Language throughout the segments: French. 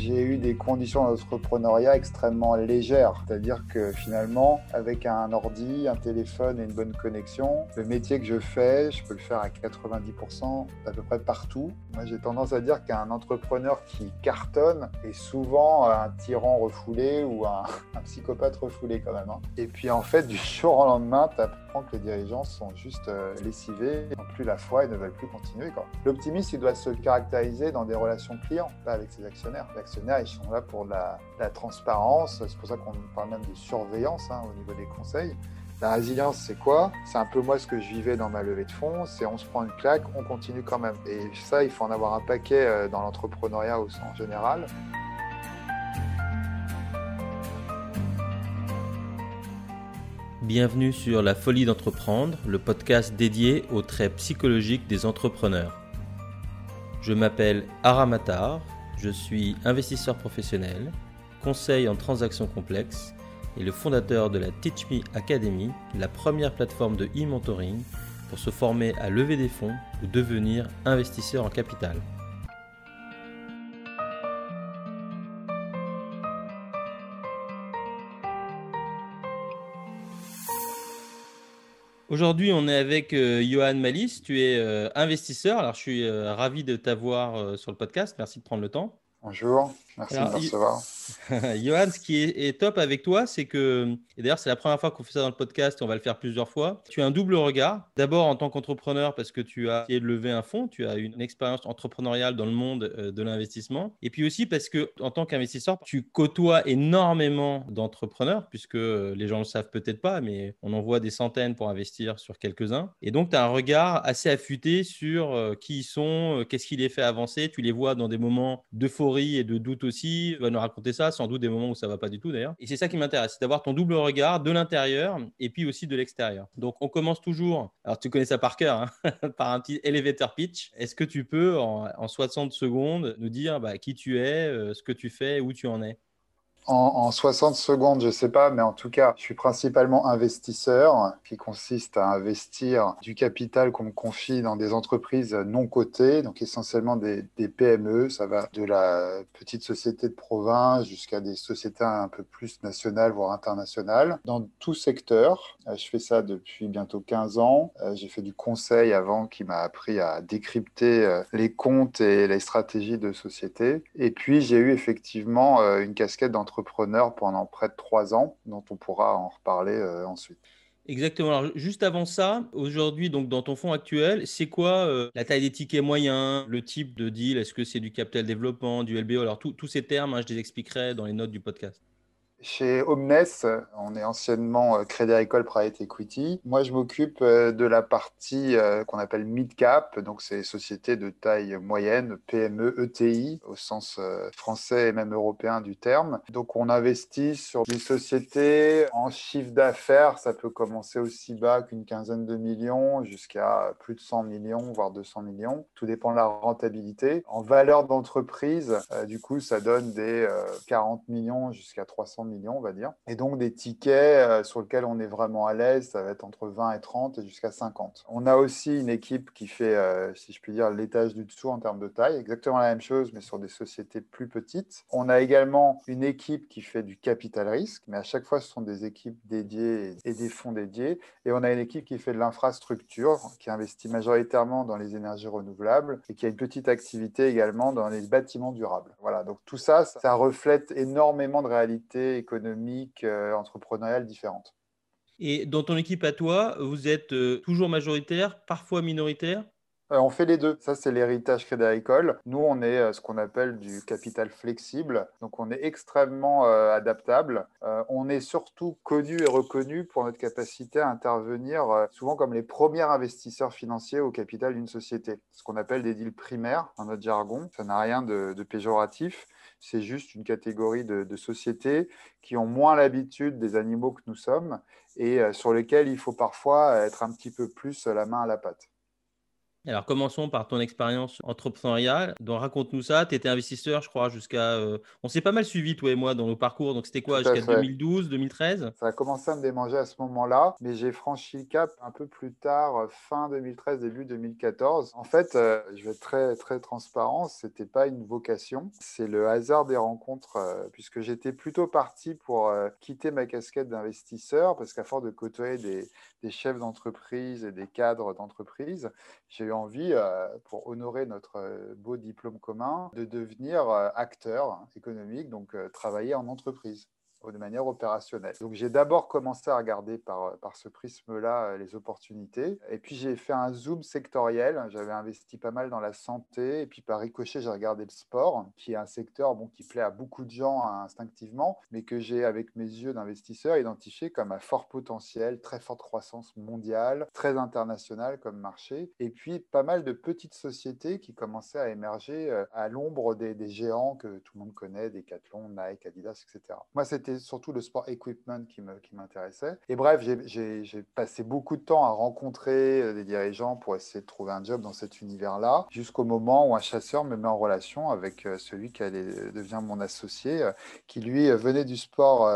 J'ai eu des conditions d'entrepreneuriat extrêmement légères, c'est-à-dire que finalement, avec un ordi, un téléphone et une bonne connexion, le métier que je fais, je peux le faire à 90% à peu près partout. Moi, j'ai tendance à dire qu'un entrepreneur qui cartonne est souvent un tyran refoulé ou un, psychopathe refoulé quand même. Hein. Et puis en fait, du jour au lendemain, tu que les dirigeants sont juste euh, lessivés, n'ont plus la foi et ne veulent plus continuer. L'optimisme, il doit se caractériser dans des relations clients, pas avec ses actionnaires. Les actionnaires, ils sont là pour la, transparence. C'est pour ça qu'on parle même de surveillance hein, au niveau des conseils. La résilience, c'est quoi? C'est un peu moi ce que je vivais dans ma levée de fonds, c'est on se prend une claque, on continue quand même. Et ça, il faut en avoir un paquet euh, dans l'entrepreneuriat en général. Bienvenue sur La Folie d'entreprendre, le podcast dédié aux traits psychologiques des entrepreneurs. Je m'appelle Aramatar, je suis investisseur professionnel, conseil en transactions complexes et le fondateur de la Teach Me Academy, la première plateforme de e-mentoring pour se former à lever des fonds ou devenir investisseur en capital. Aujourd'hui, on est avec euh, Johan Malice. Tu es euh, investisseur. Alors, je suis euh, ravi de t'avoir sur le podcast. Merci de prendre le temps. Bonjour, merci de me recevoir. Johan, ce qui est, top avec toi, c'est que, et d'ailleurs c'est la première fois qu'on fait ça dans le podcast, et on va le faire plusieurs fois, tu as un double regard. D'abord en tant qu'entrepreneur, parce que tu as essayé de lever un fonds, tu as une expérience entrepreneuriale dans le monde euh, de l'investissement. Et puis aussi parce que en tant qu'investisseur, tu côtoies énormément d'entrepreneurs, puisque euh, les gens ne le savent peut-être pas, mais on en voit des centaines pour investir sur quelques-uns. Et donc tu as un regard assez affûté sur euh, qui ils sont, qu'est-ce qui les fait avancer. Tu les vois dans des moments d'euphorie et de doute aussi. Vas nous raconter ça, sans doute des moments où ça va pas du tout d'ailleurs. Et c'est ça qui m'intéresse, c'est d'avoir ton double regard de l'intérieur et puis aussi de l'extérieur. Donc on commence toujours, alors tu connais ça par cœur, hein, par un petit elevator pitch. Est-ce que tu peux en, en 60 secondes nous dire bah, qui tu es, euh, ce que tu fais, où tu en es? En, 60 secondes, je ne sais pas, mais en tout cas, je suis principalement investisseur, qui consiste à investir du capital qu'on me confie dans des entreprises non cotées, donc essentiellement des, PME. Ça va de la petite société de province jusqu'à des sociétés un peu plus nationales, voire internationales, dans tout secteur. Euh, je fais ça depuis bientôt 15 ans. Euh, j'ai fait du conseil avant qui m'a appris à décrypter euh, les comptes et les stratégies de société. Et puis, j'ai eu effectivement une casquette d'entreprise entrepreneur pendant près de trois ans, dont on pourra en reparler euh, ensuite. Exactement. Alors, juste avant ça, aujourd'hui, donc dans ton fonds actuel, c'est quoi euh, la taille des tickets moyens, le type de deal? Est-ce que c'est du capital développement, du LBO Alors, tous ces termes, hein, je les expliquerai dans les notes du podcast. Chez Omnes, on est anciennement euh, Crédit Agricole Private Equity. Moi, je m'occupe euh, de la partie euh, qu'on appelle mid-cap, donc c'est sociétés de taille moyenne, PME, ETI, au sens français et même européen du terme. Donc, on investit sur des sociétés en chiffre d'affaires, ça peut commencer aussi bas qu'une quinzaine de millions jusqu'à plus de 100 millions, voire 200 millions. Tout dépend de la rentabilité. En valeur d'entreprise, du coup, ça donne des 40 millions jusqu'à 300 millions millions, on va dire. Et donc des tickets euh, sur lesquels on est vraiment à l'aise, ça va être entre 20 et 30 et jusqu'à 50. On a aussi une équipe qui fait, euh, si je puis dire, l'étage du dessous en termes de taille, exactement la même chose, mais sur des sociétés plus petites. On a également une équipe qui fait du capital risque, mais à chaque fois, ce sont des équipes dédiées et des fonds dédiés. Et on a une équipe qui fait de l'infrastructure, qui investit majoritairement dans les énergies renouvelables et qui a une petite activité également dans les bâtiments durables. Voilà, donc tout ça, ça reflète énormément de réalités économiques, euh, entrepreneuriales différentes. Et dans ton équipe à toi, vous êtes euh, toujours majoritaire, parfois minoritaire? Euh, on fait les deux. Ça, c'est l'héritage Crédit Agricole. Nous, on est ce qu'on appelle du capital flexible. Donc, on est extrêmement adaptable. on est surtout connu et reconnu pour notre capacité à intervenir souvent comme les premiers investisseurs financiers au capital d'une société. Ce qu'on appelle des deals primaires dans notre jargon. Ça n'a rien de, de péjoratif c'est juste une catégorie de, sociétés qui ont moins l'habitude des animaux que nous sommes et euh, sur lesquels il faut parfois être un petit peu plus la main à la pâte. Alors commençons par ton expérience entrepreneuriale. Donc raconte-nous ça. Tu étais investisseur, je crois, jusqu'à. Euh, on s'est pas mal suivi, toi et moi, dans nos parcours. Donc c'était quoi Jusqu'à 2012, 2013 Ça a commencé à me démanger à ce moment-là, mais j'ai franchi le cap un peu plus tard, euh, fin 2013, début 2014. En fait, euh, je vais être très, très transparent, c'était pas une vocation, c'est le hasard des rencontres, puisque j'étais plutôt parti pour quitter ma casquette d'investisseur, parce qu'à force de côtoyer des, des chefs d'entreprise et des cadres d'entreprise, j'ai envie, euh, pour honorer notre euh, beau diplôme commun, de devenir euh, acteur économique, donc travailler en entreprise de manière opérationnelle. Donc j'ai d'abord commencé à regarder par, par ce prisme-là euh, les opportunités. Et puis j'ai fait un zoom sectoriel. J'avais investi pas mal dans la santé. Et puis par ricochet, j'ai regardé le sport, qui est un secteur bon, qui plaît à beaucoup de gens instinctivement, mais que j'ai, avec mes yeux d'investisseur, identifié comme à fort potentiel, très forte croissance mondiale, très internationale comme marché. Et puis pas mal de petites sociétés qui commençaient à émerger euh, à l'ombre des, des géants que tout le monde connaît, Decathlon, Nike, Adidas, etc. Moi, c'était surtout le sport equipment qui m'intéressait. et bref, j'ai passé beaucoup de temps à rencontrer euh, des dirigeants pour essayer de trouver un job dans cet univers-là, jusqu'au moment où un chasseur me met en relation avec euh, celui qui allait, devient mon associé, euh, qui lui venait du sport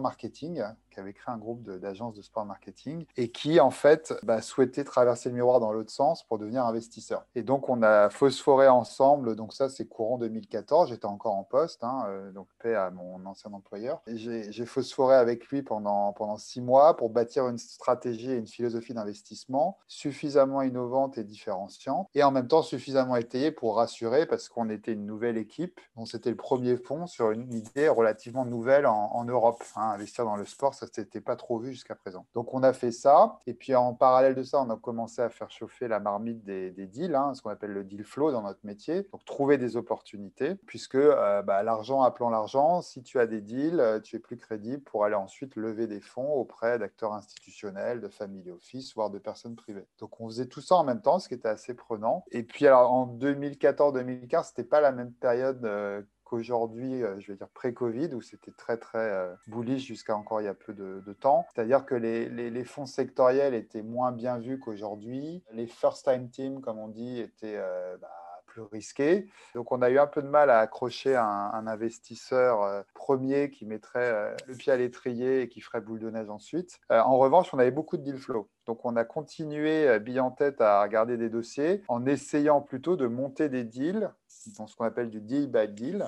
marketing, qui avait créé un groupe d'agences de, sport marketing et qui, en fait, bah, souhaitait traverser le miroir dans l'autre sens pour devenir investisseur. Et donc, on a phosphoré ensemble. Donc, ça, c'est courant 2014. J'étais encore en poste, hein, euh, donc paix à mon ancien employeur. J'ai phosphoré avec lui pendant, pendant six mois pour bâtir une stratégie et une philosophie d'investissement suffisamment innovante et différenciante et en même temps suffisamment étayée pour rassurer parce qu'on était une nouvelle équipe. Donc, c'était le premier fonds sur une idée relativement nouvelle en, Europe. Hein. investir dans le sport, ça c'était pas trop vu jusqu'à présent. Donc on a fait ça, et puis en parallèle de ça, on a commencé à faire chauffer la marmite des, deals, hein, ce qu'on appelle le deal flow dans notre métier, donc trouver des opportunités, puisque euh, bah, l'argent appelant l'argent, si tu as des deals, euh, tu es plus crédible pour aller ensuite lever des fonds auprès d'acteurs institutionnels, de family office, voire de personnes privées. Donc on faisait tout ça en même temps, ce qui était assez prenant. Et puis alors en 2014-2015, c'était pas la même période euh, qu'aujourd'hui, euh, je vais dire pré-Covid, où c'était très très euh, bullish jusqu'à encore il y a peu de, temps. C'est-à-dire que les, fonds sectoriels étaient moins bien vus qu'aujourd'hui. Les first-time teams, comme on dit, étaient euh, bah, plus risqués. Donc on a eu un peu de mal à accrocher un, investisseur premier qui mettrait le pied à l'étrier et qui ferait boule de neige ensuite. en revanche, on avait beaucoup de deal flow. Donc on a continué, bille en tête, à regarder des dossiers en essayant plutôt de monter des deals dans ce qu'on appelle du deal by deal,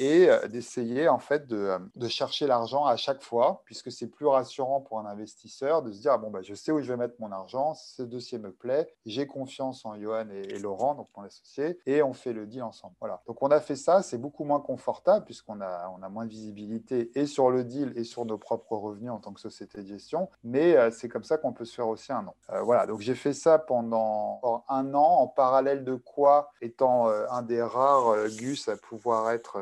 et euh, d'essayer en fait de, de chercher l'argent à chaque fois, puisque c'est plus rassurant pour un investisseur de se dire ah bon bah je sais où je vais mettre mon argent, ce dossier me plaît, j'ai confiance en Johan et, Laurent, donc mon associé, et on fait le deal ensemble. Voilà. Donc on a fait ça, c'est beaucoup moins confortable puisqu'on a on a moins de visibilité et sur le deal et sur nos propres revenus en tant que société de gestion, mais euh, c'est comme ça qu'on peut se faire aussi un. Euh, voilà. Donc j'ai fait ça pendant un an en parallèle de quoi, étant un des rares Gus à pouvoir être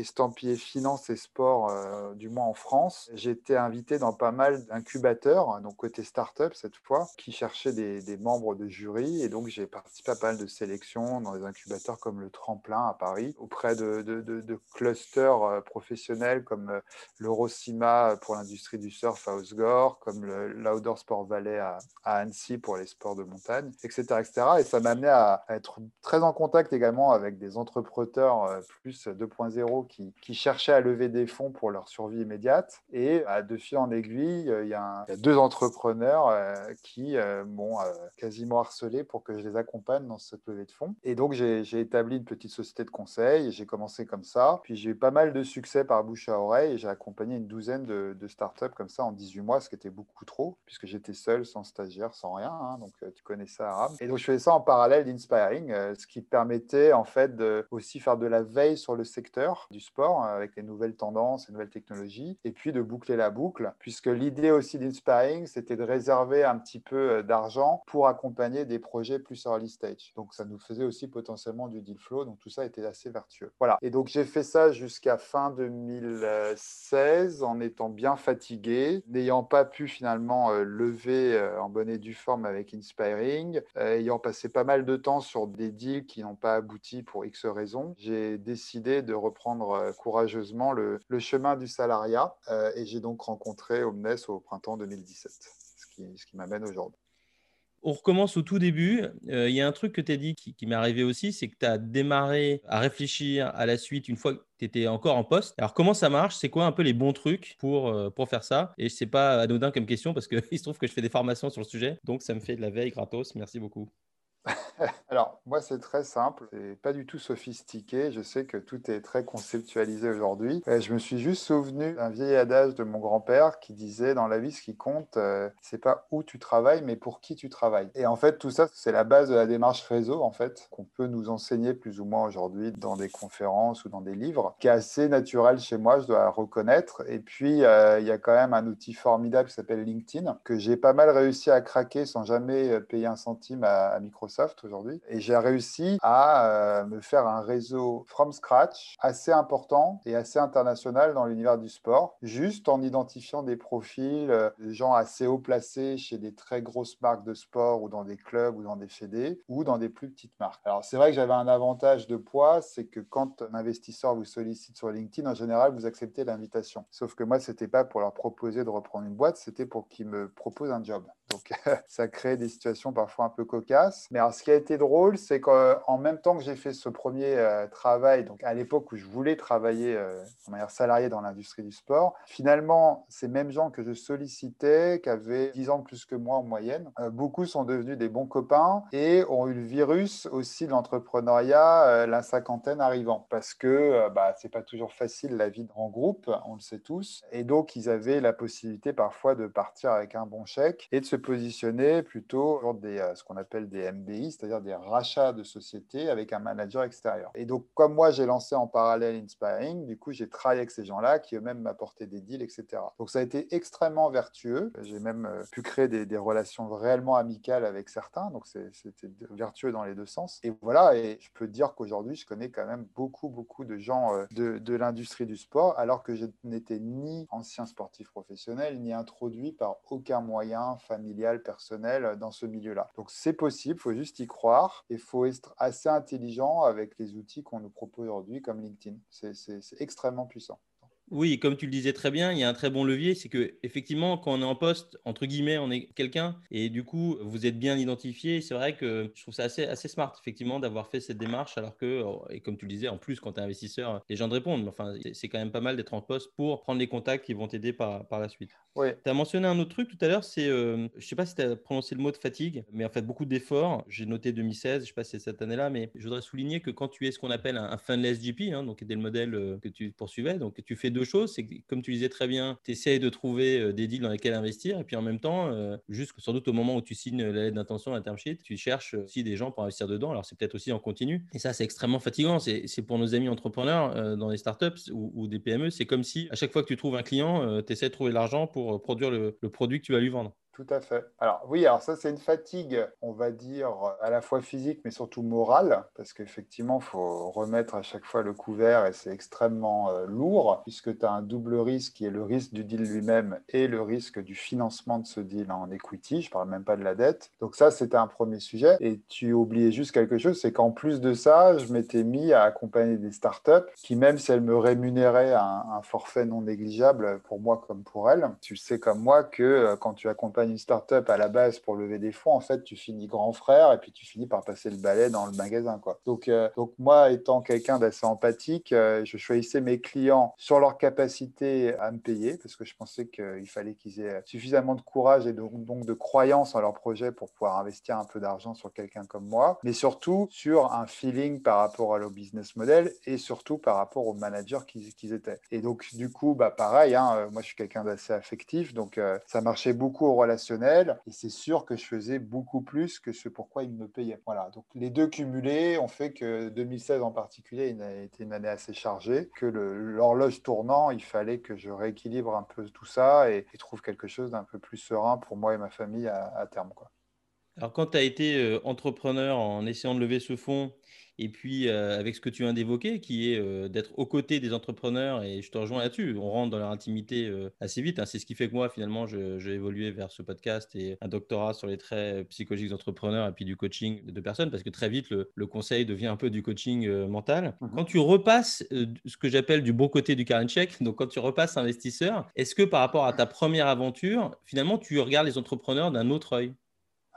estampillé finance et sport, euh, du moins en France. Été invité dans pas mal d'incubateurs, donc côté start-up cette fois, qui cherchaient des, membres de jury. Et donc, j'ai participé à pas mal de sélections dans des incubateurs comme le Tremplin à Paris, auprès de, clusters euh, professionnels comme euh, l'Eurocima pour l'industrie du surf à Osgore, comme l'Outdoor Sport Valley à, Annecy pour les sports de montagne, etc. etc. Et ça m'a amené à, à, être très en contact également avec des entrepreneurs plus 2.0 qui, cherchaient à lever des fonds pour leur survie immédiate. Et à de fil en aiguille, euh, il y, a deux entrepreneurs euh, qui m'ont quasiment harcelé pour que je les accompagne dans cette levée de fonds. Et donc, j'ai établi une petite société de conseil j'ai commencé comme ça. Puis j'ai eu pas mal de succès par bouche à oreille et j'ai accompagné une douzaine de, startups comme ça en 18 mois, ce qui était beaucoup trop, puisque j'étais seul, sans stagiaire, sans rien. Hein. donc, tu connais ça, Aram. Et donc, je faisais ça en parallèle d'Inspiring, ce qui permettait en fait de aussi faire de la veille sur le secteur sport hein, avec les nouvelles tendances, les nouvelles technologies, et puis de boucler la boucle, puisque l'idée aussi d'Inspiring, c'était de réserver un petit peu euh, d'argent pour accompagner des projets plus early stage. Donc ça nous faisait aussi potentiellement du deal flow, donc tout ça était assez vertueux. Voilà, et donc j'ai fait ça jusqu'à fin 2016 en étant bien fatigué, n'ayant pas pu finalement euh, lever euh, en bonne et due forme avec Inspiring, ayant passé pas mal de temps sur des deals qui n'ont pas abouti pour X raisons, j'ai décidé de reprendre euh, courageusement le, chemin du salariat euh, et j'ai donc rencontré Omnes au printemps 2017, ce qui, ce qui m'amène aujourd'hui. On recommence au tout début. Euh, il y a un truc que tu as dit qui, m'est arrivé aussi, c'est que tu as démarré à réfléchir à la suite une fois que tu étais encore en poste. Alors, comment ça marche? C'est quoi un peu les bons trucs pour, euh, pour faire ça? Et c'est pas anodin comme question parce qu'il se trouve que je fais des formations sur le sujet. Donc, ça me fait de la veille gratos. Merci beaucoup. Alors, moi, c'est très simple. C'est pas du tout sophistiqué. Je sais que tout est très conceptualisé aujourd'hui. Je me suis juste souvenu d'un vieil adage de mon grand-père qui disait dans la vie, ce qui compte, euh, c'est pas où tu travailles, mais pour qui tu travailles. Et en fait, tout ça, c'est la base de la démarche réseau, en fait, qu'on peut nous enseigner plus ou moins aujourd'hui dans des conférences ou dans des livres, qui est assez naturel chez moi, je dois reconnaître. Et puis, euh, il y a quand même un outil formidable qui s'appelle LinkedIn, que j'ai pas mal réussi à craquer sans jamais euh, payer un centime à Microsoft Et j'ai réussi à euh, me faire un réseau from scratch assez important et assez international dans l'univers du sport, juste en identifiant des profils, euh, des gens assez haut placés chez des très grosses marques de sport ou dans des clubs ou dans des fédés ou dans des plus petites marques. Alors c'est vrai que j'avais un avantage de poids, c'est que quand un investisseur vous sollicite sur LinkedIn, en général, vous acceptez l'invitation. Sauf que moi, c'était pas pour leur proposer de reprendre une boîte, c'était pour qu'ils me proposent un job. Donc ça crée des situations parfois un peu cocasses. Mais alors, ce qui été drôle, c'est qu'en même temps que j'ai fait ce premier euh, travail, donc à l'époque où je voulais travailler euh, de manière salariée dans l'industrie du sport, finalement, ces mêmes gens que je sollicitais, qui avaient 10 ans de plus que moi en moyenne, euh, beaucoup sont devenus des bons copains et ont eu le virus aussi de l'entrepreneuriat, la cinquantaine arrivant. Parce que bah, c'est pas toujours facile la vie en groupe, on le sait tous. Et donc, ils avaient la possibilité parfois de partir avec un bon chèque et de se positionner plutôt sur des, ce qu'on appelle des MBI, c'est-à-dire des rachats de sociétés avec un manager extérieur. Et donc, comme moi, j'ai lancé en parallèle Inspiring, du coup, j'ai travaillé avec ces gens-là qui eux-mêmes m'apportaient des deals, etc. Donc, ça a été extrêmement vertueux. J'ai même euh, pu créer des, relations réellement amicales avec certains. Donc, c'était vertueux dans les deux sens. Et voilà, et je peux dire qu'aujourd'hui, je connais quand même beaucoup, beaucoup de gens euh, de, de l'industrie du sport, alors que je n'étais ni ancien sportif professionnel, ni introduit par aucun moyen familial, personnel dans ce milieu-là. Donc, c'est possible, il faut juste y croire il faut être assez intelligent avec les outils qu'on nous propose aujourd'hui comme LinkedIn. C'est extrêmement puissant. Oui, comme tu le disais très bien, il y a un très bon levier, c'est que effectivement, quand on est en poste, entre guillemets, on est quelqu'un, et du coup, vous êtes bien identifié. C'est vrai que je trouve ça assez, assez smart, effectivement, d'avoir fait cette démarche, alors que, et comme tu le disais, en plus, quand tu es investisseur, les gens te répondent. Enfin, c'est quand même pas mal d'être en poste pour prendre les contacts qui vont t'aider par, par la suite. Oui. Tu as mentionné un autre truc tout à l'heure, c'est, euh, je sais pas si tu as prononcé le mot de fatigue, mais en fait, beaucoup d'efforts. J'ai noté 2016, je sais pas si c'est cette année-là, mais je voudrais souligner que quand tu es ce qu'on appelle un, un funless GP, hein, donc qui était le modèle euh, que tu poursuivais, donc tu fais deux choses, c'est que comme tu disais très bien, tu de trouver euh, des deals dans lesquels investir, et puis en même temps, juste sans doute au moment où tu signes la lettre d'intention, la term sheet, tu cherches aussi des gens pour investir dedans. Alors c'est peut-être aussi en continu, et ça c'est extrêmement fatigant. C'est pour nos amis entrepreneurs dans les startups ou, ou des PME, c'est comme si à chaque fois que tu trouves un client, tu essaies de trouver l'argent pour produire le produit que tu vas lui vendre. Tout à fait. Alors oui, alors ça c'est une fatigue, on va dire, à la fois physique mais surtout morale, parce qu'effectivement, il faut remettre à chaque fois le couvert et c'est extrêmement euh, lourd, puisque tu as un double risque qui est le risque du deal lui-même et le risque du financement de ce deal en equity, je parle même pas de la dette. Donc ça, c'était un premier sujet. Et tu oubliais juste quelque chose, c'est qu'en plus de ça, je m'étais mis à accompagner des startups qui, même si elles me rémunéraient un, un forfait non négligeable pour moi comme pour elles, tu sais comme moi que euh, quand tu accompagnes une startup à la base pour lever des fonds, en fait, tu finis grand frère et puis tu finis par passer le balai dans le magasin. Quoi. Donc, euh, donc moi, étant quelqu'un d'assez empathique, euh, je choisissais mes clients sur leur capacité à me payer parce que je pensais qu'il fallait qu'ils aient suffisamment de courage et donc, de croyance en leur projet pour pouvoir investir un peu d'argent sur quelqu'un comme moi, mais surtout sur un feeling par rapport à leur business model et surtout par rapport aux managers qu'ils étaient. Et donc, du coup, bah, pareil, hein, moi, je suis quelqu'un d'assez affectif, donc ça marchait beaucoup aux et c'est sûr que je faisais beaucoup plus que ce pourquoi ils me payaient. Voilà, donc les deux cumulés ont fait que 2016 en particulier a été une année assez chargée, que l'horloge tournant, il fallait que je rééquilibre un peu tout ça et, trouve quelque chose d'un peu plus serein pour moi et ma famille à, terme. Alors quand tu as été euh, entrepreneur en essayant de lever ce fonds et puis, euh, avec ce que tu viens d'évoquer, qui est euh, d'être aux côtés des entrepreneurs, et je te rejoins là-dessus, on rentre dans leur intimité euh, assez vite. Hein. C'est ce qui fait que moi, finalement, j'ai évolué vers ce podcast et un doctorat sur les traits psychologiques d'entrepreneurs et puis du coaching de personnes, parce que très vite, le, conseil devient un peu du coaching mental. Mmh quand tu repasses ce que j'appelle du bon côté du current check, donc quand tu repasses investisseur, est-ce que par rapport à ta première aventure, finalement, tu regardes les entrepreneurs d'un autre œil?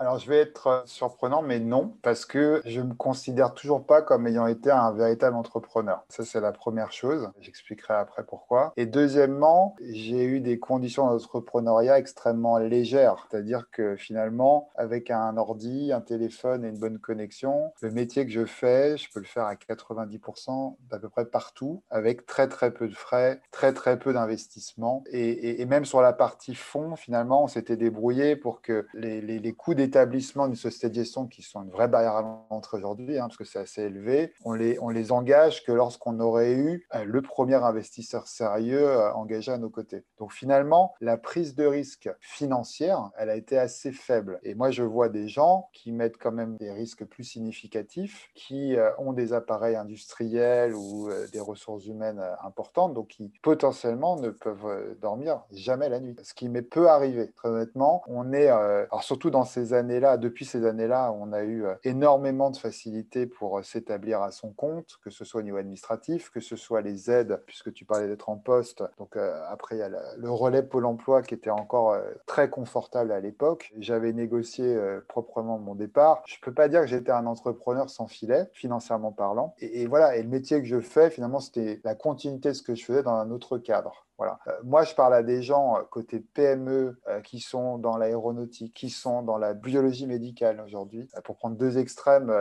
Alors, je vais être euh, surprenant, mais non, parce que je me considère toujours pas comme ayant été un véritable entrepreneur. Ça, c'est la première chose. J'expliquerai après pourquoi. Et deuxièmement, j'ai eu des conditions d'entrepreneuriat extrêmement légères. C'est-à-dire que finalement, avec un ordi, un téléphone et une bonne connexion, le métier que je fais, je peux le faire à 90% d'à peu près partout, avec très très peu de frais, très très peu d'investissement. Et, même sur la partie fonds, finalement, on s'était débrouillé pour que les, les, coûts d'état établissements d'une société de gestion qui sont une vraie barrière à l'entrée aujourd'hui, hein, parce que c'est assez élevé, on les, on les engage que lorsqu'on aurait eu euh, le premier investisseur sérieux euh, engagé à nos côtés. Donc finalement, la prise de risque financière, elle a été assez faible. Et moi, je vois des gens qui mettent quand même des risques plus significatifs, qui euh, ont des appareils industriels ou des ressources humaines importantes, donc qui potentiellement ne peuvent dormir jamais la nuit. Ce qui m'est peu arrivé, très honnêtement. On est, alors surtout dans ces là depuis ces années-là, on a eu euh, énormément de facilité pour euh, s'établir à son compte, que ce soit au niveau administratif, que ce soit les aides, puisque tu parlais d'être en poste. Donc euh, après, il y a le relais Pôle emploi qui était encore très confortable à l'époque. J'avais négocié proprement mon départ. Je ne peux pas dire que j'étais un entrepreneur sans filet, financièrement parlant. Et voilà, et le métier que je fais, finalement, c'était la continuité de ce que je faisais dans un autre cadre. Voilà. Euh, moi, je parle à des gens euh, côté PME euh, qui sont dans l'aéronautique, qui sont dans la biologie médicale aujourd'hui. pour prendre deux extrêmes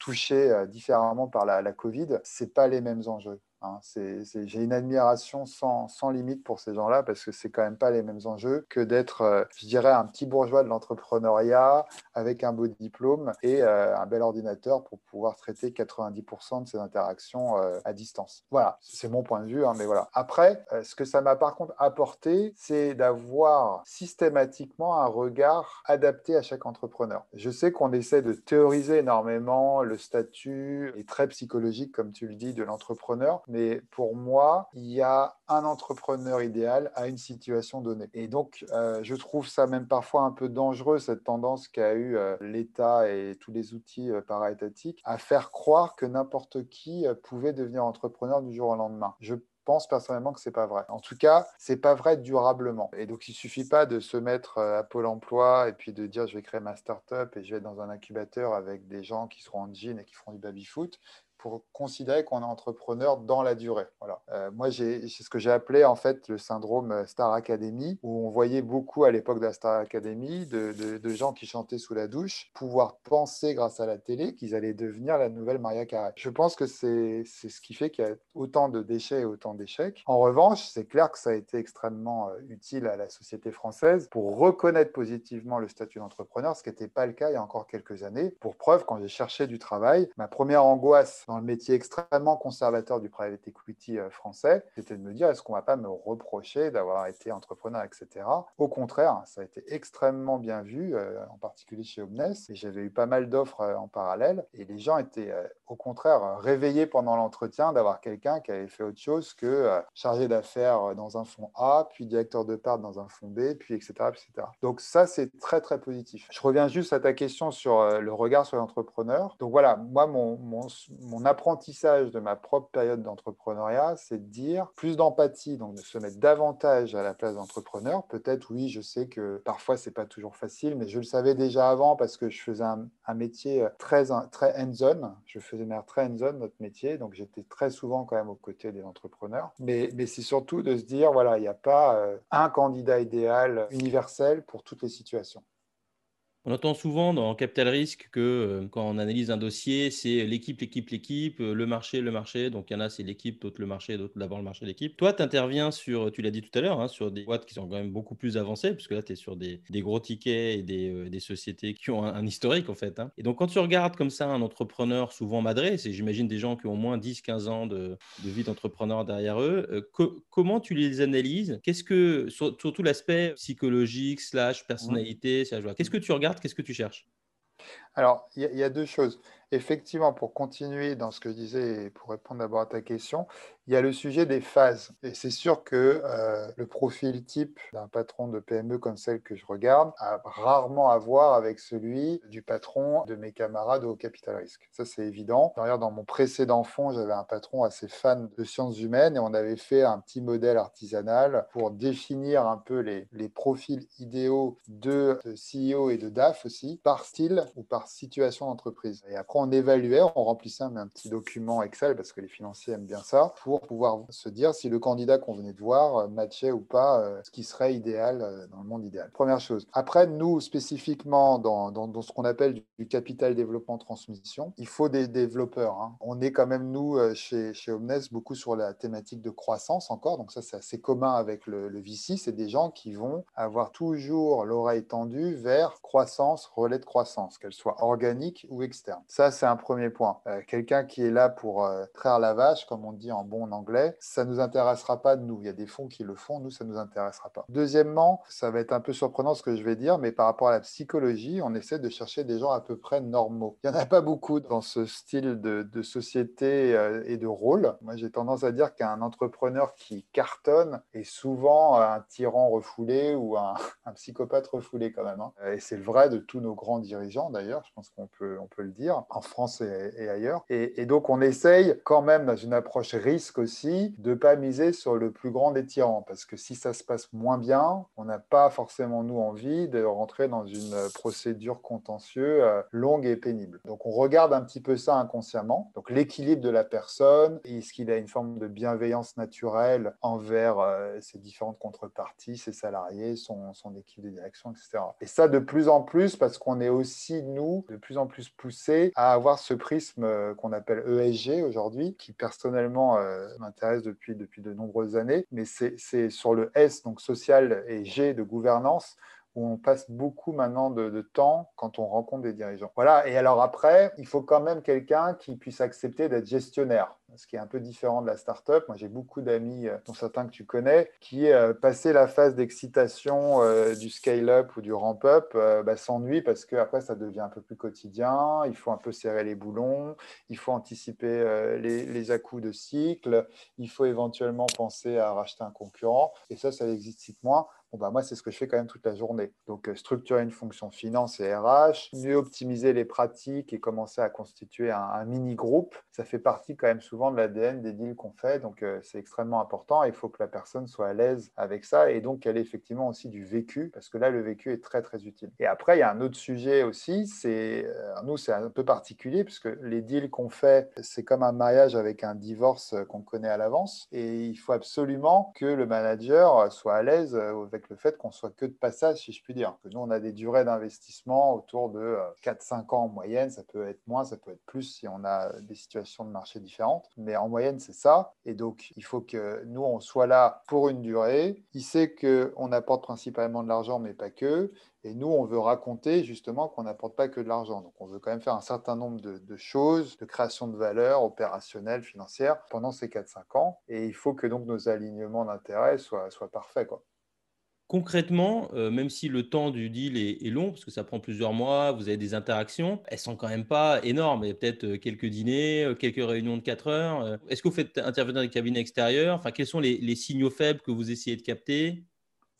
touchés différemment par la, la Covid, c'est pas les mêmes enjeux. Hein, j'ai une admiration sans, limite pour ces gens-là parce que c'est quand même pas les mêmes enjeux que d'être, euh, je dirais, un petit bourgeois de l'entrepreneuriat avec un beau diplôme et euh, un bel ordinateur pour pouvoir traiter 90% de ses interactions euh, à distance. Voilà, c'est mon point de vue, hein, mais voilà. Après, ce que ça m'a par contre apporté, c'est d'avoir systématiquement un regard adapté à chaque entrepreneur. Je sais qu'on essaie de théoriser énormément le statut et très psychologique, comme tu le dis, de l'entrepreneur mais pour moi, il y a un entrepreneur idéal à une situation donnée. Et donc, euh, je trouve ça même parfois un peu dangereux, cette tendance qu'a eu euh, l'État et tous les outils euh, para-étatiques à faire croire que n'importe qui pouvait devenir entrepreneur du jour au lendemain. Je pense personnellement que c'est pas vrai. En tout cas, c'est pas vrai durablement. Et donc, il suffit pas de se mettre à Pôle Emploi et puis de dire je vais créer ma start-up et je vais être dans un incubateur avec des gens qui seront en jean et qui feront du baby-foot pour considérer qu'on est entrepreneur dans la durée. Voilà. Euh, moi, c'est ce que j'ai appelé en fait le syndrome euh, Star Academy, où on voyait beaucoup à l'époque de la Star Academy de, gens qui chantaient sous la douche pouvoir penser grâce à la télé qu'ils allaient devenir la nouvelle Maria Carey. Je pense que c'est ce qui fait qu'il y a autant de déchets et autant d'échecs. En revanche, c'est clair que ça a été extrêmement euh, utile à la société française pour reconnaître positivement le statut d'entrepreneur, ce qui n'était pas le cas il y a encore quelques années. Pour preuve, quand j'ai cherché du travail, ma première angoisse dans le métier extrêmement conservateur du private equity euh, français, c'était de me dire est-ce qu'on ne va pas me reprocher d'avoir été entrepreneur, etc. Au contraire, ça a été extrêmement bien vu, euh, en particulier chez Omnes, et j'avais eu pas mal d'offres euh, en parallèle, et les gens étaient au contraire réveillés pendant l'entretien d'avoir quelqu'un qui avait fait autre chose que chargé d'affaires dans un fonds A, puis directeur de part dans un fonds B, puis etc. etc. Donc ça, c'est très très positif. Je reviens juste à ta question sur le regard sur l'entrepreneur. Donc voilà, moi, mon, mon apprentissage de ma propre période d'entrepreneuriat, c'est de dire plus d'empathie, donc de se mettre davantage à la place d'entrepreneur. Peut-être, oui, je sais que parfois, c'est pas toujours facile, mais je le savais déjà avant parce que je faisais un, métier très, très hands-on. Je faisais très hands-on, notre métier, donc j'étais très souvent quand même aux côtés des entrepreneurs. Mais, mais c'est surtout de se dire, voilà, il n'y a pas euh, un candidat idéal universel pour toutes les situations. On entend souvent dans Capital Risque que euh, quand on analyse un dossier, c'est l'équipe, l'équipe, l'équipe, euh, le marché, le marché. Donc il y en a, c'est l'équipe, d'autres le marché, d'autres d'abord le marché, l'équipe. Toi, tu interviens sur, tu l'as dit tout à l'heure, hein, sur des boîtes qui sont quand même beaucoup plus avancées, puisque là, tu es sur des, gros tickets et des, euh, sociétés qui ont un, historique, en fait. Hein. Et donc, quand tu regardes comme ça un entrepreneur souvent madré, c'est j'imagine des gens qui ont au moins 10, 15 ans de, vie d'entrepreneur derrière eux, comment tu les analyses? Qu'est-ce que, surtout l'aspect psychologique, slash personnalité, qu'est-ce que tu regardes qu'est-ce que tu cherches? Alors, il y, a deux choses. Effectivement, pour continuer dans ce que je disais et pour répondre d'abord à ta question, il y a le sujet des phases. Et c'est sûr que euh, le profil type d'un patron de PME comme celle que je regarde a rarement à voir avec celui du patron de mes camarades au capital risque. Ça, c'est évident. D'ailleurs, dans mon précédent fonds, j'avais un patron assez fan de sciences humaines et on avait fait un petit modèle artisanal pour définir un peu les, les profils idéaux de, CEO et de DAF aussi par style ou par situation d'entreprise. Et après, on évaluait, on remplissait un, un petit document Excel parce que les financiers aiment bien ça pour pouvoir se dire si le candidat qu'on venait de voir euh, matchait ou pas euh, ce qui serait idéal euh, dans le monde idéal. Première chose. Après, nous, spécifiquement dans, dans, ce qu'on appelle du capital développement transmission, il faut des développeurs. Hein. On est quand même, nous, chez, chez Omnes, beaucoup sur la thématique de croissance encore. Donc ça, c'est assez commun avec le, le. C'est des gens qui vont avoir toujours l'oreille tendue vers croissance, relais de croissance, qu'elle soit organique ou externe. Ça, c'est un premier point. Quelqu'un qui est là pour traire la vache, comme on dit en bon anglais, ça ne nous intéressera pas de nous. Il y a des fonds qui le font, nous, ça ne nous intéressera pas. Deuxièmement, ça va être un peu surprenant ce que je vais dire, mais par rapport à la psychologie, on essaie de chercher des gens à peu près normaux. Il n'y en a pas beaucoup dans ce style de, société euh, et de rôle. Moi, j'ai tendance à dire qu'un entrepreneur qui cartonne est souvent un tyran refoulé ou un, psychopathe refoulé quand même. Hein. Et c'est le vrai de tous nos grands dirigeants d'ailleurs, je pense qu'on peut, on peut le dire, en France et, ailleurs. Et, et donc, on essaye quand même dans une approche risque aussi de ne pas miser sur le plus grand des tyrans, parce que si ça se passe moins bien, on n'a pas forcément, nous, envie de rentrer dans une procédure contentieuse euh, longue et pénible. Donc on regarde un petit peu ça inconsciemment, donc l'équilibre de la personne, est-ce qu'il a une forme de bienveillance naturelle envers euh, ses différentes contreparties, ses salariés, son, son équipe de direction, etc. Et ça de plus en plus, parce qu'on est aussi, nous, de plus en plus poussés à avoir ce prisme euh, qu'on appelle ESG aujourd'hui, qui personnellement m'intéresse depuis, depuis de nombreuses années, mais c'est sur le S, donc social, et G de gouvernance, où on passe beaucoup maintenant de, de, temps quand on rencontre des dirigeants. Voilà, et alors après, il faut quand même quelqu'un qui puisse accepter d'être gestionnaire ce qui est un peu différent de la startup. Moi, j'ai beaucoup d'amis, euh, dont certains que tu connais, qui, euh, la phase d'excitation euh, du scale-up ou du ramp-up, bah, s'ennuient parce qu'après, ça devient un peu plus quotidien. Il faut un peu serrer les boulons, il faut anticiper les, les à-coups de cycle, il faut éventuellement penser à racheter un concurrent. Et ça, ça excite moins. Bon, bah, moi, c'est ce que je fais quand même toute la journée. Donc, structurer une fonction finance et RH, mieux optimiser les pratiques et commencer à constituer un, un mini-groupe, ça fait partie quand même souvent de l'ADN des deals qu'on fait. Donc, euh, c'est extrêmement important. Il faut que la personne soit à l'aise avec ça et donc qu'elle ait effectivement aussi du vécu, parce que là, le vécu est très, très utile. Et après, il y a un autre sujet aussi. C'est, euh, nous, c'est un peu particulier, puisque les deals qu'on fait, c'est comme un mariage avec un divorce qu'on connaît à l'avance. Et il faut absolument que le manager soit à l'aise avec le fait qu'on soit que de passage, si je puis dire. Que nous, on a des durées d'investissement autour de 4-5 euh, ans en moyenne. Ça peut être moins, ça peut être plus si on a des situations de marché différentes mais en moyenne, c'est ça. Et donc, il faut que nous, on soit là pour une durée. Il sait qu'on apporte principalement de l'argent, mais pas que. Et nous, on veut raconter justement qu'on n'apporte pas que de l'argent. Donc, on veut quand même faire un certain nombre de, choses, de création de valeur opérationnelle, financière, pendant ces 4-5 ans. Et il faut que donc nos alignements d'intérêts soient, soient parfaits. Quoi concrètement, euh, même si le temps du deal est, long, parce que ça prend plusieurs mois, vous avez des interactions, elles sont quand même pas énormes. Il y a peut-être euh, quelques dîners, euh, quelques réunions de 4 heures. Est-ce que vous faites intervenir des cabinets extérieurs Enfin, quels sont les, signaux faibles que vous essayez de capter?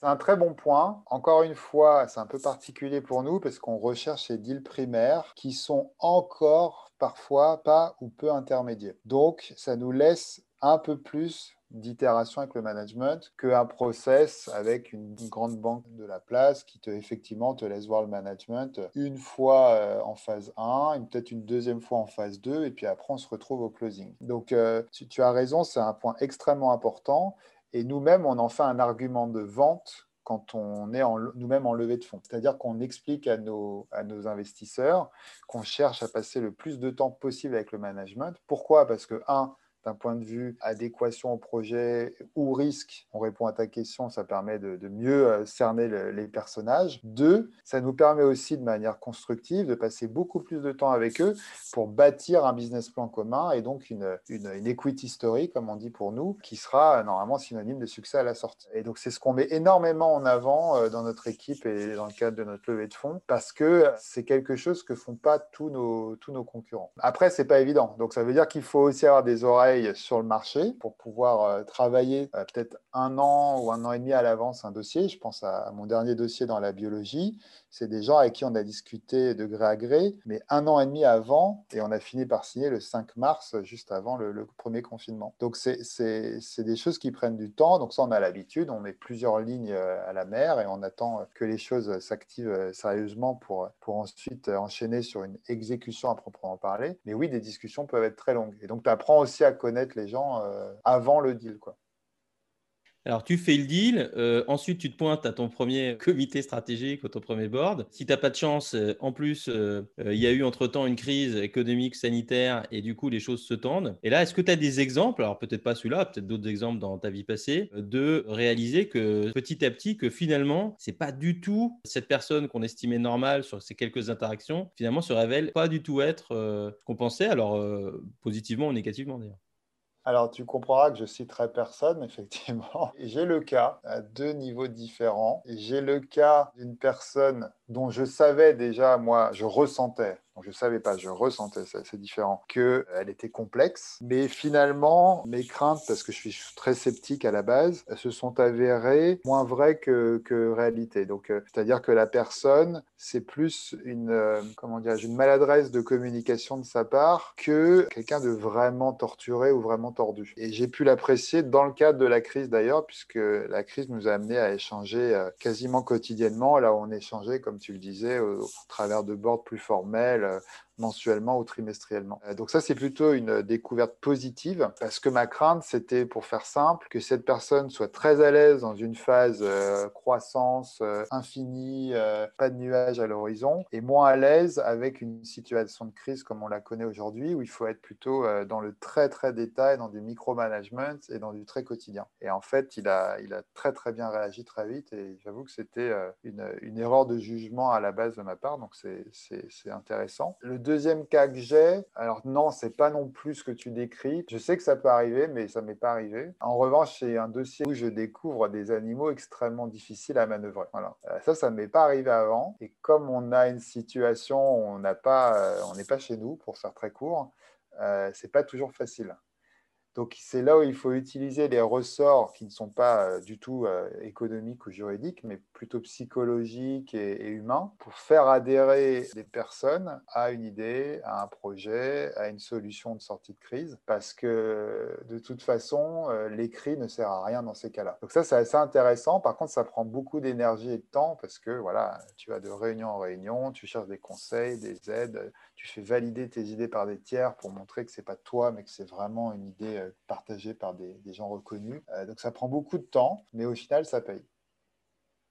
C'est un très bon point. Encore une fois, c'est un peu particulier pour nous parce qu'on recherche ces deals primaires qui sont encore parfois pas ou peu intermédiaires. Donc, ça nous laisse un peu plus d'itération avec le management qu'un process avec une, grande banque de la place qui te effectivement te laisse voir le management une fois euh, en phase 1, peut-être une deuxième fois en phase 2 et puis après on se retrouve au closing. Donc euh, tu, as raison, c'est un point extrêmement important et nous-mêmes on en fait un argument de vente quand on est nous-mêmes en levée de fonds. C'est-à-dire qu'on explique à nos, à nos investisseurs qu'on cherche à passer le plus de temps possible avec le management. Pourquoi? Parce que, un, d'un point de vue adéquation au projet ou risque, on répond à ta question, ça permet de, mieux euh, cerner les personnages. Deux, ça nous permet aussi de manière constructive de passer beaucoup plus de temps avec eux pour bâtir un business plan commun et donc une, une, une equity story, comme on dit pour nous, qui sera normalement synonyme de succès à la sortie. Et donc c'est ce qu'on met énormément en avant euh, dans notre équipe et dans le cadre de notre levée de fonds parce que c'est quelque chose que font pas tous nos, tous nos concurrents. Après, c'est pas évident. Donc ça veut dire qu'il faut aussi avoir des oreilles sur le marché pour pouvoir euh, travailler euh, peut-être un an ou un an et demi à l'avance un dossier. Je pense à, mon dernier dossier dans la biologie. C'est des gens avec qui on a discuté de gré à gré, mais un an et demi avant, et on a fini par signer le 5 mars, juste avant le, premier confinement. Donc c'est des choses qui prennent du temps. Donc ça, on a l'habitude. On met plusieurs lignes euh, à la mer et on attend que les choses s'activent sérieusement pour, pour ensuite enchaîner sur une exécution à proprement parler. Mais oui, des discussions peuvent être très longues. Et donc, tu apprends aussi à connaître les gens euh, avant le deal. Quoi. Alors, tu fais le deal. Euh, ensuite, tu te pointes à ton premier comité stratégique ou ton premier board. Si tu n'as pas de chance, euh, en plus, il y a eu entre-temps une crise économique, sanitaire, et du coup, les choses se tendent. Et là, est-ce que tu as des exemples, alors peut-être pas celui-là, peut-être d'autres exemples dans ta vie passée, de réaliser que petit à petit, que finalement, c'est pas du tout cette personne qu'on estimait normale sur ces quelques interactions, finalement, se révèle pas du tout être ce qu'on pensait, alors positivement ou négativement d'ailleurs. Alors, tu comprendras que je citerai personne, effectivement. J'ai le cas à deux niveaux différents. J'ai le cas d'une personne dont je savais déjà, moi, je ressentais, donc je ne savais pas, je ressentais, c'est différent, qu'elle était complexe. Mais finalement, mes craintes, parce que je suis très sceptique à la base, se sont avérées moins vraies que, que réalité. Donc, euh, c'est-à-dire que la personne, c'est plus une, euh, comment dire, une maladresse de communication de sa part que quelqu'un de vraiment torturé ou vraiment tordu. Et j'ai pu l'apprécier dans le cadre de la crise d'ailleurs, puisque la crise nous a amené à échanger euh, quasiment quotidiennement. Là, on échangeait, comme tu le disais, au, au travers de boards plus formels, euh, mensuellement ou trimestriellement. Euh, donc ça, c'est plutôt une découverte positive parce que ma crainte, c'était, pour faire simple, que cette personne soit très à l'aise dans une phase euh, croissance euh, infinie, pas de nuages à l'horizon, et moins à l'aise avec une situation de crise comme on la connaît aujourd'hui, où il faut être plutôt dans le très très détail, dans du micromanagement et dans du très quotidien. Et en fait, il a, il a très très bien réagi très vite, et j'avoue que c'était une, une, erreur de jugement à la base de ma part, donc c'est intéressant. Deuxième cas que j'ai, alors non, c'est pas non plus ce que tu décris. Je sais que ça peut arriver, mais ça m'est pas arrivé. En revanche, c'est un dossier où je découvre des animaux extrêmement difficiles à manœuvrer. Voilà. Euh, ça, ça m'est pas arrivé avant. Et comme on a une situation on n'a pas, euh, on n'est pas chez nous, pour faire très court, euh, c'est pas toujours facile. Donc c'est là où il faut utiliser les ressorts qui ne sont pas euh, du tout euh, économiques ou juridiques, mais plutôt psychologiques et, humains, pour faire adhérer les personnes à une idée, à un projet, à une solution de sortie de crise, parce que de toute façon, euh, l'écrit ne sert à rien dans ces cas-là. Donc ça, c'est assez intéressant. Par contre, ça prend beaucoup d'énergie et de temps, parce que voilà, tu vas de réunion en réunion, tu cherches des conseils, des aides tu fais valider tes idées par des tiers pour montrer que c'est pas toi, mais que c'est vraiment une idée euh, partagée par des, gens reconnus. Euh, donc ça prend beaucoup de temps, mais au final, ça paye.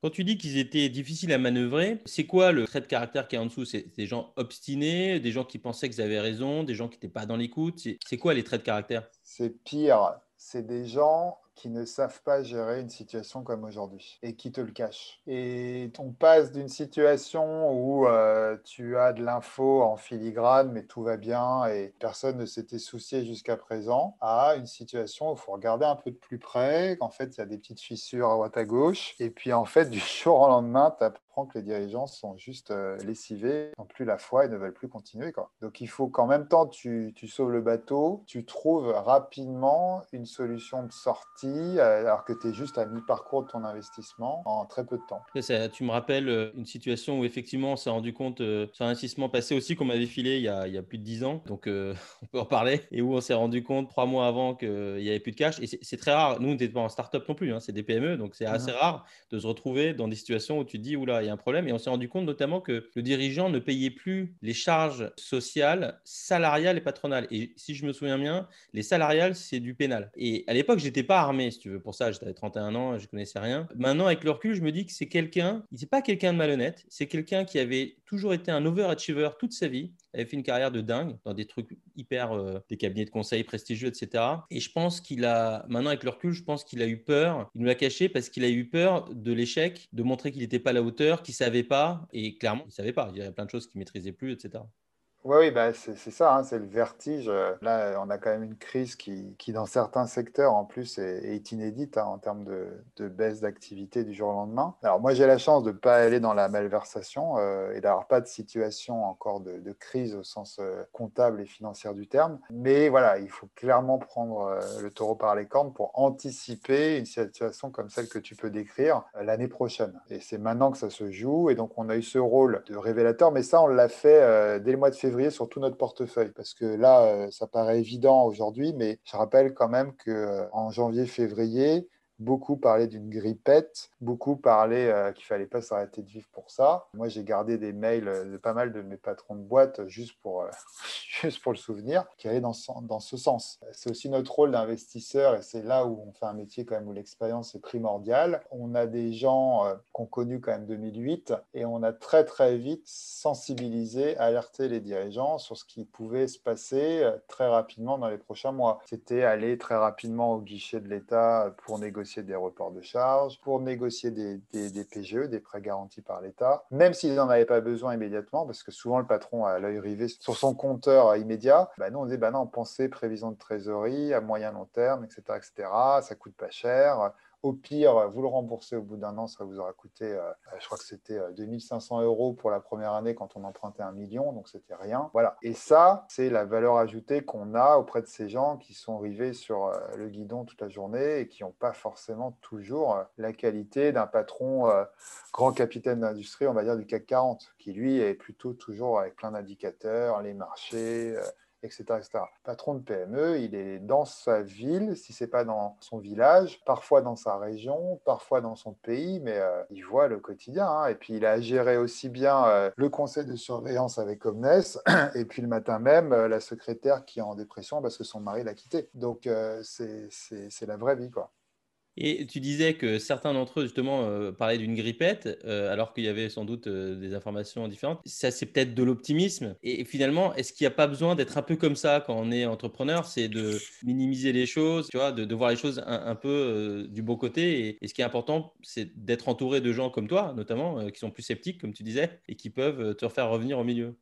Quand tu dis qu'ils étaient difficiles à manœuvrer, c'est quoi le trait de caractère qui est en dessous? C'est des gens obstinés, des gens qui pensaient qu'ils avaient raison, des gens qui n'étaient pas dans l'écoute? C'est quoi les traits de caractère? C'est pire. C'est des gens qui ne savent pas gérer une situation comme aujourd'hui et qui te le cachent. Et on passe d'une situation où euh, tu as de l'info en filigrane, mais tout va bien et personne ne s'était soucié jusqu'à présent, à une situation où il faut regarder un peu de plus près, qu'en fait il y a des petites fissures à droite à gauche, et puis en fait du jour au lendemain, tu que les dirigeants sont juste euh, lessivés, n'ont plus la foi et ne veulent plus continuer. Quoi. Donc il faut qu'en même temps tu, tu sauves le bateau, tu trouves rapidement une solution de sortie euh, alors que tu es juste à mi-parcours de ton investissement en très peu de temps. Ça, tu me rappelles euh, une situation où effectivement on s'est rendu compte euh, sur un investissement passé aussi qu'on m'avait filé il y, a, il y, a, plus de 10 ans, donc on peut en parler, et où on s'est rendu compte trois mois avant qu'il n'y avait plus de cash. Et c'est très rare, nous on n'était pas en start-up non plus, hein, c'est des PME, donc c'est assez mhm. rare de se retrouver dans des situations où tu te dis, oula, il y a un problème. Et on s'est rendu compte notamment que le dirigeant ne payait plus les charges sociales, salariales et patronales. Et si je me souviens bien, les salariales, c'est du pénal. Et à l'époque, j'étais pas armé si tu veux, pour ça. J'avais 31 ans, je connaissais rien. Maintenant, avec le recul, je me dis que c'est quelqu'un, il n'est pas quelqu'un de malhonnête, c'est quelqu'un qui avait toujours été un overachiever toute sa vie, avait fait une carrière de dingue dans des trucs hyper, euh, des cabinets de conseil prestigieux, etc. Et je pense qu'il a, maintenant avec le recul, je pense qu'il a eu peur, il nous l'a caché parce qu'il a eu peur de l'échec, de montrer qu'il n'était pas à la hauteur, qu'il savait pas, et clairement, il savait pas. Il y avait plein de choses qu'il maîtrisait plus, etc. Oui, bah c'est ça, hein, c'est le vertige. Là, on a quand même une crise qui, qui dans certains secteurs, en plus, est, inédite hein, en termes de, de baisse d'activité du jour au lendemain. Alors moi, j'ai la chance de ne pas aller dans la malversation euh, et d'avoir pas de situation encore de, crise au sens euh, comptable et financier du terme. Mais voilà, il faut clairement prendre euh, le taureau par les cornes pour anticiper une situation comme celle que tu peux décrire l'année prochaine. Et c'est maintenant que ça se joue. Et donc, on a eu ce rôle de révélateur, mais ça, on l'a fait dès le mois de février sur tout notre portefeuille. Parce que là, euh, ça paraît évident aujourd'hui, mais je rappelle quand même qu'en euh, janvier-février, Beaucoup parlaient d'une grippette, beaucoup parlaient euh, qu'il fallait pas s'arrêter de vivre pour ça. Moi, j'ai gardé des mails euh, de pas mal de mes patrons de boîte juste pour, euh, juste pour le souvenir, qui allaient dans, dans ce sens. C'est aussi notre rôle d'investisseur et c'est là où on fait un métier quand même où l'expérience est primordiale. On a des gens qu'on connu quand même 2008 et on a très très vite sensibilisé, alerté les dirigeants sur ce qui pouvait se passer très rapidement dans les prochains mois. C'était aller très rapidement au guichet de l'État pour négocier des reports de charges, pour négocier des, des, PGE, des prêts garantis par l'État, même s'ils n'en avaient pas besoin immédiatement, parce que souvent le patron a l'œil rivé sur son compteur immédiat. Bah, nous, on disait, bah non, pensez prévision de trésorerie à moyen long terme, etc., etc. Ça coûte pas cher. Au pire, vous le remboursez au bout d'un an, ça vous aura coûté, euh, je crois que c'était 2500 euh, euros pour la première année quand on empruntait un million, donc c'était rien. Voilà. Et ça, c'est la valeur ajoutée qu'on a auprès de ces gens qui sont rivés sur euh, le guidon toute la journée et qui n'ont pas forcément toujours la qualité d'un patron grand capitaine d'industrie, on va dire du CAC 40, qui lui est plutôt toujours avec plein d'indicateurs, les marchés etc., Patron de PME, il est dans sa ville, si c'est pas dans son village, parfois dans sa région, parfois dans son pays, mais euh, il voit le quotidien. Hein. Et puis il a géré aussi bien euh, le conseil de surveillance avec Omnes, et puis le matin même, euh, la secrétaire qui est en dépression parce que son mari l'a quitté. Donc c'est la vraie vie, quoi. Et tu disais que certains d'entre eux, justement, euh, parlaient d'une grippette, euh, alors qu'il y avait sans doute euh, des informations différentes. Ça, c'est peut-être de l'optimisme. Et, finalement, est-ce qu'il n'y a pas besoin d'être un peu comme ça quand on est entrepreneur? C'est de minimiser les choses, tu vois, de, voir les choses un, peu du beau côté. Et, ce qui est important, c'est d'être entouré de gens comme toi, notamment, qui sont plus sceptiques, comme tu disais, et qui peuvent te faire revenir au milieu.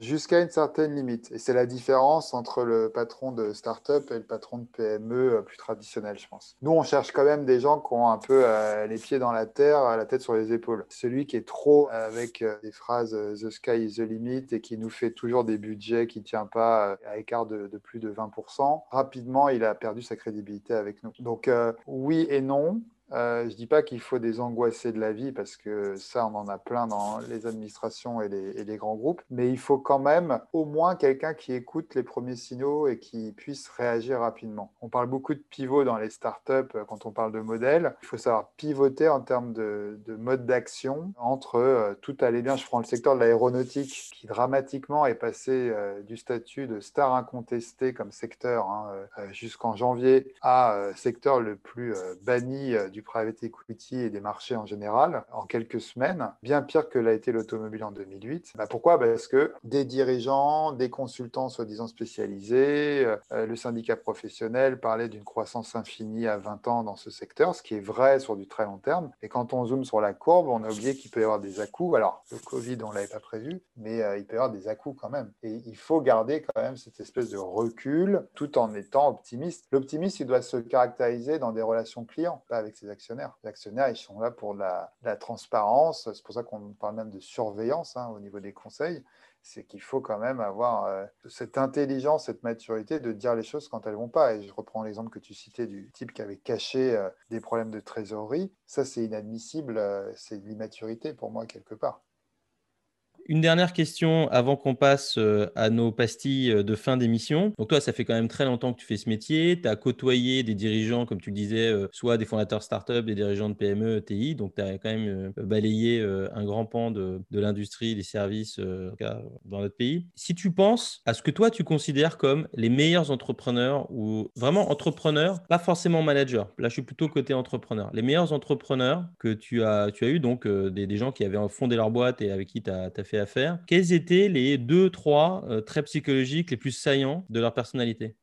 Jusqu'à une certaine limite. Et c'est la différence entre le patron de start-up et le patron de PME euh, plus traditionnel, je pense. Nous, on cherche quand même des gens qui ont un peu euh, les pieds dans la terre, la tête sur les épaules. Celui qui est trop avec euh, des phrases The sky is the limit et qui nous fait toujours des budgets qui ne tient pas à écart de, plus de 20%, rapidement, il a perdu sa crédibilité avec nous. Donc, oui et non. Euh, je ne dis pas qu'il faut des angoissés de la vie parce que ça, on en a plein dans les administrations et les, grands groupes, mais il faut quand même au moins quelqu'un qui écoute les premiers signaux et qui puisse réagir rapidement. On parle beaucoup de pivot dans les startups euh, quand on parle de modèles. Il faut savoir pivoter en termes de, mode d'action entre euh, tout allait bien. Je prends le secteur de l'aéronautique qui dramatiquement est passé du statut de star incontesté comme secteur hein, jusqu'en janvier à secteur le plus banni du private equity et des marchés en général en quelques semaines, bien pire que l'a été l'automobile en 2008. Bah pourquoi? Parce que des dirigeants, des consultants soi-disant spécialisés, euh, le syndicat professionnel parlait d'une croissance infinie à 20 ans dans ce secteur, ce qui est vrai sur du très long terme. Et quand on zoome sur la courbe, on a oublié qu'il peut y avoir des à-coups. Alors, le Covid, on ne l'avait pas prévu, mais euh, il peut y avoir des à-coups quand même. Et il faut garder quand même cette espèce de recul tout en étant optimiste. L'optimisme, il doit se caractériser dans des relations clients, pas avec ses actionnaires. Les actionnaires, ils sont là pour la, transparence. C'est pour ça qu'on parle même de surveillance hein, au niveau des conseils. C'est qu'il faut quand même avoir euh, cette intelligence, cette maturité de dire les choses quand elles vont pas. Et je reprends l'exemple que tu citais du type qui avait caché euh, des problèmes de trésorerie. Ça, c'est inadmissible. Euh, c'est de l'immaturité pour moi, quelque part. Une dernière question avant qu'on passe euh, à nos pastilles euh, de fin d'émission. Donc toi, ça fait quand même très longtemps que tu fais ce métier. Tu as côtoyé des dirigeants, comme tu le disais, euh, soit des fondateurs start-up, des dirigeants de PME, TI. Donc tu as quand même balayé un grand pan de, l'industrie, des services dans notre pays. Si tu penses à ce que toi, tu considères comme les meilleurs entrepreneurs ou vraiment entrepreneurs, pas forcément managers. Là, je suis plutôt côté entrepreneur. Les meilleurs entrepreneurs que tu as, tu as eu, donc des, gens qui avaient fondé leur boîte et avec qui tu as, as fait à faire. Quels étaient les deux, trois euh, traits psychologiques les plus saillants de leur personnalité?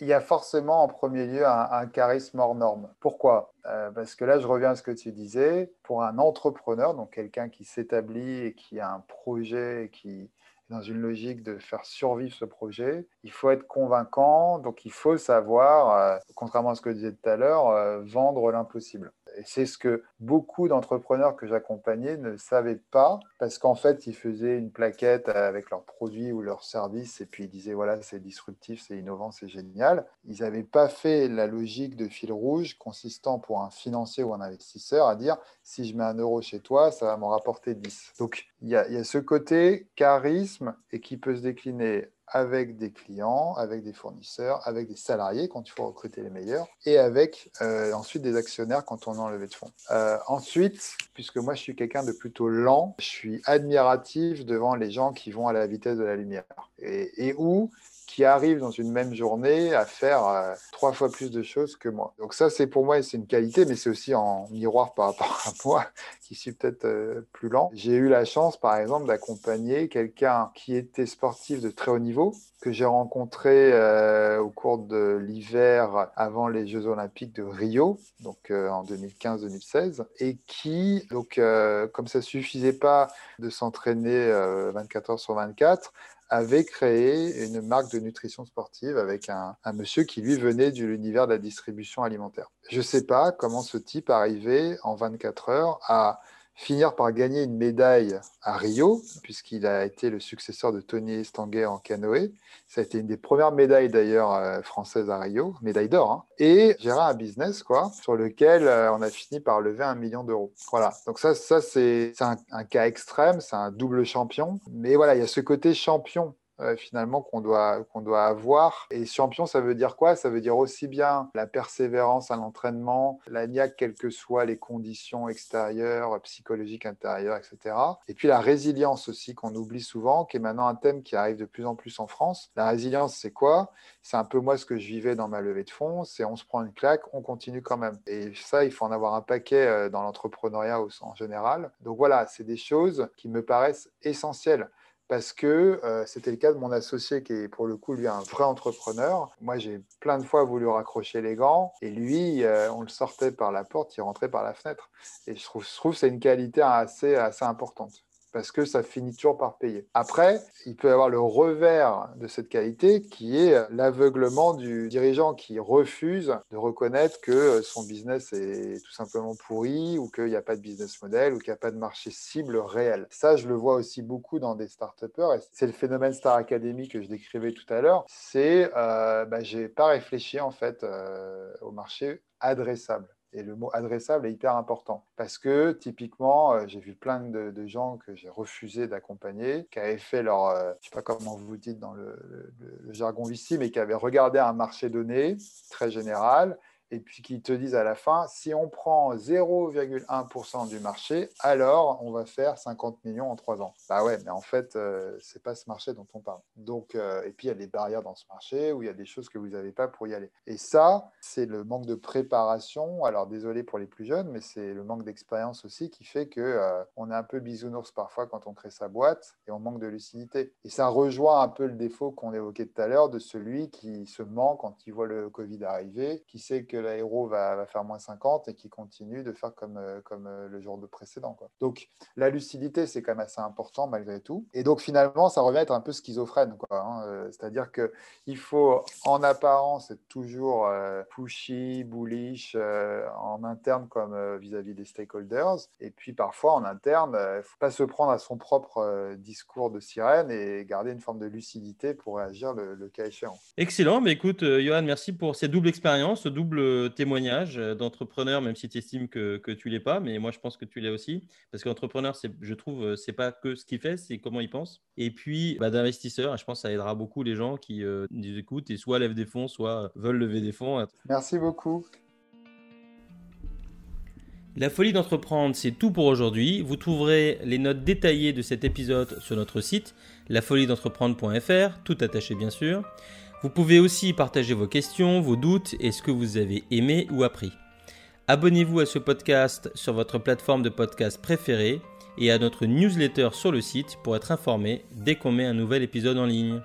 Il y a forcément en premier lieu un, charisme hors norme. Pourquoi? Euh, Parce que là, je reviens à ce que tu disais. Pour un entrepreneur, donc quelqu'un qui s'établit et qui a un projet, qui est dans une logique de faire survivre ce projet, il faut être convaincant. Donc, il faut savoir, euh, contrairement à ce que je disais tout à l'heure, vendre l'impossible. Et c'est ce que beaucoup d'entrepreneurs que j'accompagnais ne savaient pas, parce qu'en fait, ils faisaient une plaquette avec leurs produits ou leurs services, et puis ils disaient, voilà, c'est disruptif, c'est innovant, c'est génial. Ils n'avaient pas fait la logique de fil rouge consistant pour un financier ou un investisseur à dire, si je mets un euro chez toi, ça va m'en rapporter 10. Donc, il y, y a ce côté charisme et qui peut se décliner avec des clients, avec des fournisseurs, avec des salariés quand il faut recruter les meilleurs, et avec euh, ensuite des actionnaires quand on est en levée de fonds. Euh, ensuite, puisque moi je suis quelqu'un de plutôt lent, je suis admiratif devant les gens qui vont à la vitesse de la lumière. Et, et où qui arrivent dans une même journée à faire euh, trois fois plus de choses que moi. Donc ça, c'est pour moi, c'est une qualité, mais c'est aussi en miroir par rapport à moi, qui suis peut-être euh, plus lent. J'ai eu la chance, par exemple, d'accompagner quelqu'un qui était sportif de très haut niveau, que j'ai rencontré euh, au cours de l'hiver avant les Jeux Olympiques de Rio, donc en 2015-2016, et qui, donc, comme ça suffisait pas de s'entraîner 24 heures sur 24, avait créé une marque de nutrition sportive avec un, monsieur qui, lui, venait de l'univers de la distribution alimentaire. Je ne sais pas comment ce type arrivait en 24 heures à finir par gagner une médaille à Rio, puisqu'il a été le successeur de Tony Estanguet en canoë. Ça a été une des premières médailles d'ailleurs euh, françaises à Rio, médaille d'or. Hein. Et gérer un business quoi, sur lequel euh, on a fini par lever un million d'euros. Voilà, donc ça, ça c'est un, un cas extrême, c'est un double champion. Mais voilà, il y a ce côté champion euh, finalement qu'on doit, qu'on doit avoir. Et champion, ça veut dire quoi? Ça veut dire aussi bien la persévérance à l'entraînement, la niaque, quelles que soient les conditions extérieures, psychologiques, intérieures, etc. Et puis la résilience aussi, qu'on oublie souvent, qui est maintenant un thème qui arrive de plus en plus en France. La résilience, c'est quoi? C'est un peu moi ce que je vivais dans ma levée de fonds, c'est on se prend une claque, on continue quand même. Et ça, il faut en avoir un paquet euh, dans l'entrepreneuriat en général. Donc voilà, c'est des choses qui me paraissent essentielles parce que euh, c'était le cas de mon associé qui est pour le coup lui un vrai entrepreneur. Moi j'ai plein de fois voulu raccrocher les gants et lui euh, on le sortait par la porte, il rentrait par la fenêtre. Et je trouve, que c'est une qualité assez, assez importante parce que ça finit toujours par payer. Après, il peut y avoir le revers de cette qualité qui est l'aveuglement du dirigeant qui refuse de reconnaître que son business est tout simplement pourri ou qu'il n'y a pas de business model ou qu'il n'y a pas de marché cible réel. Ça, je le vois aussi beaucoup dans des start-upers. C'est le phénomène Star Academy que je décrivais tout à l'heure. C'est, euh, bah, j'ai pas réfléchi en fait euh, au marché adressable. Et le mot adressable est hyper important. Parce que typiquement, euh, j'ai vu plein de, gens que j'ai refusé d'accompagner, qui avaient fait leur, euh, je sais pas comment vous dites dans le, le jargon ici, mais qui avaient regardé un marché donné très général et puis qui te disent à la fin, si on prend 0,1% du marché, alors on va faire 50 millions en trois ans. Bah ouais, mais en fait, euh, c'est pas ce marché dont on parle. Donc, euh, et puis il y a des barrières dans ce marché où il y a des choses que vous n'avez pas pour y aller. Et ça, c'est le manque de préparation. Alors désolé pour les plus jeunes, mais c'est le manque d'expérience aussi qui fait que euh, on est un peu bisounours parfois quand on crée sa boîte et on manque de lucidité. Et ça rejoint un peu le défaut qu'on évoquait tout à l'heure de celui qui se ment quand il voit le Covid arriver, qui sait que l'aéro va, va, faire moins 50 et qui continue de faire comme, euh, comme euh, le jour de précédent. Quoi. Donc la lucidité, c'est quand même assez important malgré tout. Et donc finalement, ça revient à être un peu schizophrène. Hein. euh, C'est-à-dire qu'il faut en apparence être toujours pushy, bullish en interne comme vis-à-vis des stakeholders. Et puis parfois en interne, il ne faut pas se prendre à son propre discours de sirène et garder une forme de lucidité pour réagir le, le cas échéant. Excellent. Mais écoute, Johan, merci pour cette double expérience, ce double témoignage euh, d'entrepreneur, même si tu estimes que, que tu l'es pas, mais moi je pense que tu l'es aussi, parce qu'entrepreneur, je trouve, euh, c'est pas que ce qu'il fait, c'est comment il pense. Et puis bah, d'investisseur, je pense que ça aidera beaucoup les gens qui euh, nous écoutent et soit lèvent des fonds, soit veulent lever des fonds. Merci beaucoup. La folie d'entreprendre, c'est tout pour aujourd'hui. Vous trouverez les notes détaillées de cet épisode sur notre site, lafoliedentreprendre.fr, tout attaché bien sûr. Vous pouvez aussi partager vos questions, vos doutes et ce que vous avez aimé ou appris. Abonnez-vous à ce podcast sur votre plateforme de podcast préférée et à notre newsletter sur le site pour être informé dès qu'on met un nouvel épisode en ligne.